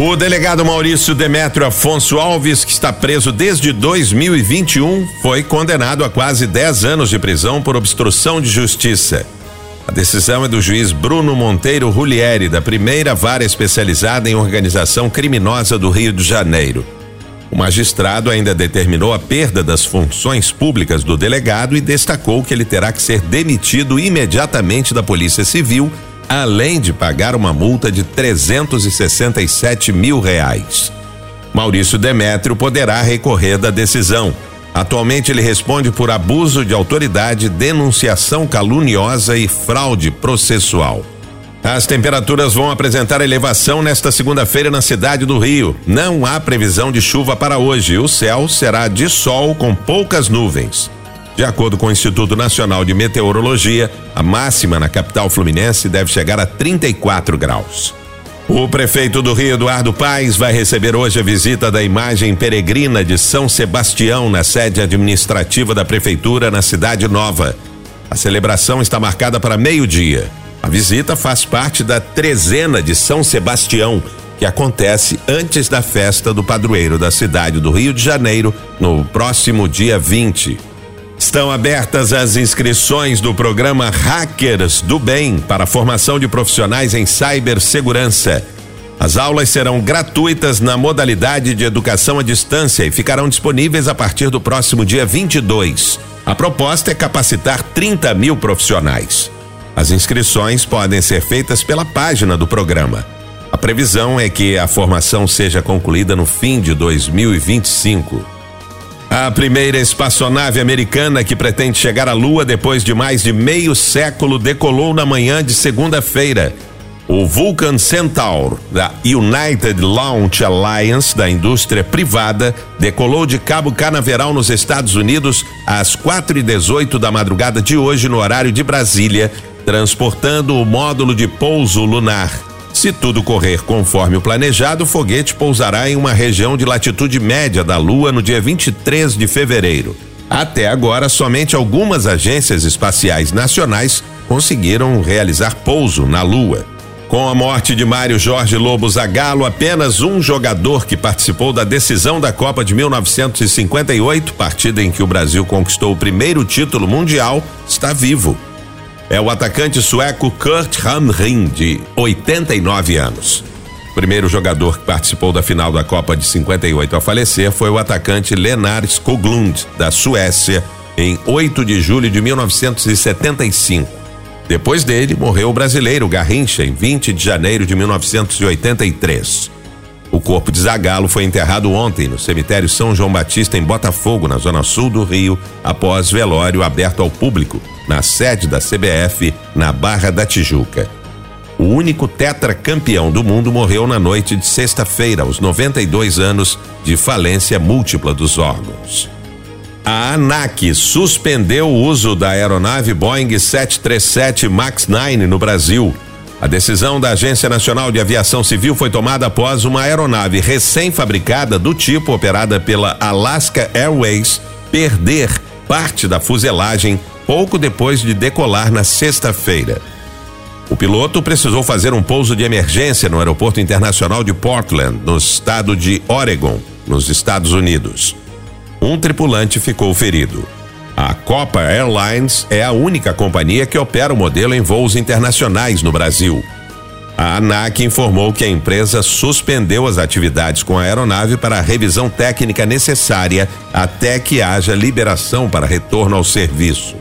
O delegado Maurício Demétrio Afonso Alves, que está preso desde 2021, foi condenado a quase 10 anos de prisão por obstrução de justiça. A decisão é do juiz Bruno Monteiro Rulieri, da primeira vara especializada em organização criminosa do Rio de Janeiro. O magistrado ainda determinou a perda das funções públicas do delegado e destacou que ele terá que ser demitido imediatamente da Polícia Civil além de pagar uma multa de 367 mil reais. Maurício Demétrio poderá recorrer da decisão. Atualmente ele responde por abuso de autoridade, denunciação caluniosa e fraude processual. As temperaturas vão apresentar elevação nesta segunda-feira na cidade do Rio. Não há previsão de chuva para hoje. O céu será de sol com poucas nuvens. De acordo com o Instituto Nacional de Meteorologia, a máxima na capital fluminense deve chegar a 34 graus. O prefeito do Rio, Eduardo Paes, vai receber hoje a visita da imagem peregrina de São Sebastião na sede administrativa da prefeitura na Cidade Nova. A celebração está marcada para meio-dia. A visita faz parte da trezena de São Sebastião, que acontece antes da festa do padroeiro da cidade do Rio de Janeiro, no próximo dia 20. Estão abertas as inscrições do programa Hackers do Bem para a formação de profissionais em cibersegurança. As aulas serão gratuitas na modalidade de educação à distância e ficarão disponíveis a partir do próximo dia 22. A proposta é capacitar 30 mil profissionais. As inscrições podem ser feitas pela página do programa. A previsão é que a formação seja concluída no fim de 2025. A primeira espaçonave americana que pretende chegar à Lua depois de mais de meio século decolou na manhã de segunda-feira. O Vulcan Centaur, da United Launch Alliance, da indústria privada, decolou de Cabo Canaveral, nos Estados Unidos, às 4 e 18 da madrugada de hoje, no horário de Brasília, transportando o módulo de pouso lunar. Se tudo correr conforme o planejado, o foguete pousará em uma região de latitude média da Lua no dia 23 de fevereiro. Até agora, somente algumas agências espaciais nacionais conseguiram realizar pouso na Lua. Com a morte de Mário Jorge Lobo Zagallo, apenas um jogador que participou da decisão da Copa de 1958, partida em que o Brasil conquistou o primeiro título mundial, está vivo é o atacante sueco Kurt Hamrin, de 89 anos. O primeiro jogador que participou da final da Copa de 58 a falecer foi o atacante Lenar Skoglund, da Suécia, em 8 de julho de 1975. Depois dele, morreu o brasileiro Garrincha, em 20 de janeiro de 1983. O corpo de Zagalo foi enterrado ontem no cemitério São João Batista, em Botafogo, na zona sul do Rio, após velório aberto ao público na sede da CBF, na Barra da Tijuca. O único tetracampeão do mundo morreu na noite de sexta-feira, aos 92 anos de falência múltipla dos órgãos. A ANAC suspendeu o uso da aeronave Boeing 737 MAX 9 no Brasil. A decisão da Agência Nacional de Aviação Civil foi tomada após uma aeronave recém-fabricada do tipo operada pela Alaska Airways perder parte da fuselagem pouco depois de decolar na sexta-feira. O piloto precisou fazer um pouso de emergência no Aeroporto Internacional de Portland, no estado de Oregon, nos Estados Unidos. Um tripulante ficou ferido. A Copa Airlines é a única companhia que opera o modelo em voos internacionais no Brasil. A ANAC informou que a empresa suspendeu as atividades com a aeronave para a revisão técnica necessária até que haja liberação para retorno ao serviço.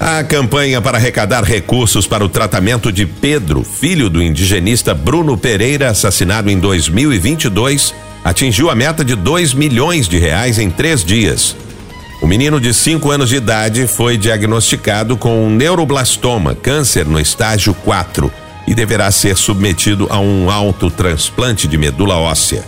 A campanha para arrecadar recursos para o tratamento de Pedro, filho do indigenista Bruno Pereira, assassinado em 2022, atingiu a meta de 2 milhões de reais em três dias. O menino de 5 anos de idade foi diagnosticado com um neuroblastoma, câncer no estágio 4, e deverá ser submetido a um autotransplante de medula óssea.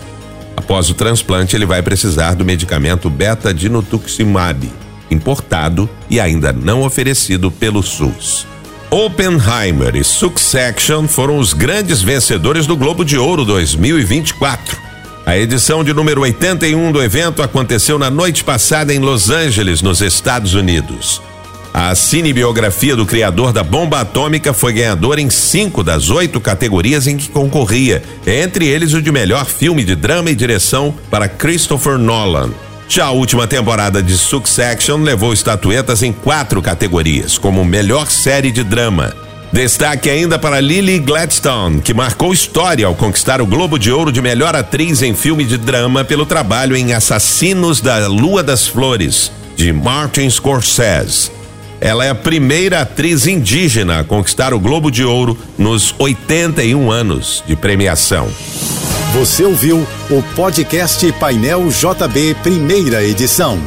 Após o transplante, ele vai precisar do medicamento beta-dinutuximab importado e ainda não oferecido pelo SUS. Oppenheimer e Succession foram os grandes vencedores do Globo de Ouro 2024. A edição de número 81 do evento aconteceu na noite passada em Los Angeles, nos Estados Unidos. A cinebiografia do criador da bomba atômica foi ganhadora em cinco das oito categorias em que concorria, entre eles o de melhor filme de drama e direção para Christopher Nolan. Já a última temporada de Succession levou estatuetas em quatro categorias, como melhor série de drama. Destaque ainda para Lily Gladstone, que marcou história ao conquistar o Globo de Ouro de melhor atriz em filme de drama pelo trabalho em Assassinos da Lua das Flores, de Martin Scorsese. Ela é a primeira atriz indígena a conquistar o Globo de Ouro nos 81 anos de premiação. Você ouviu o podcast Painel JB, primeira edição.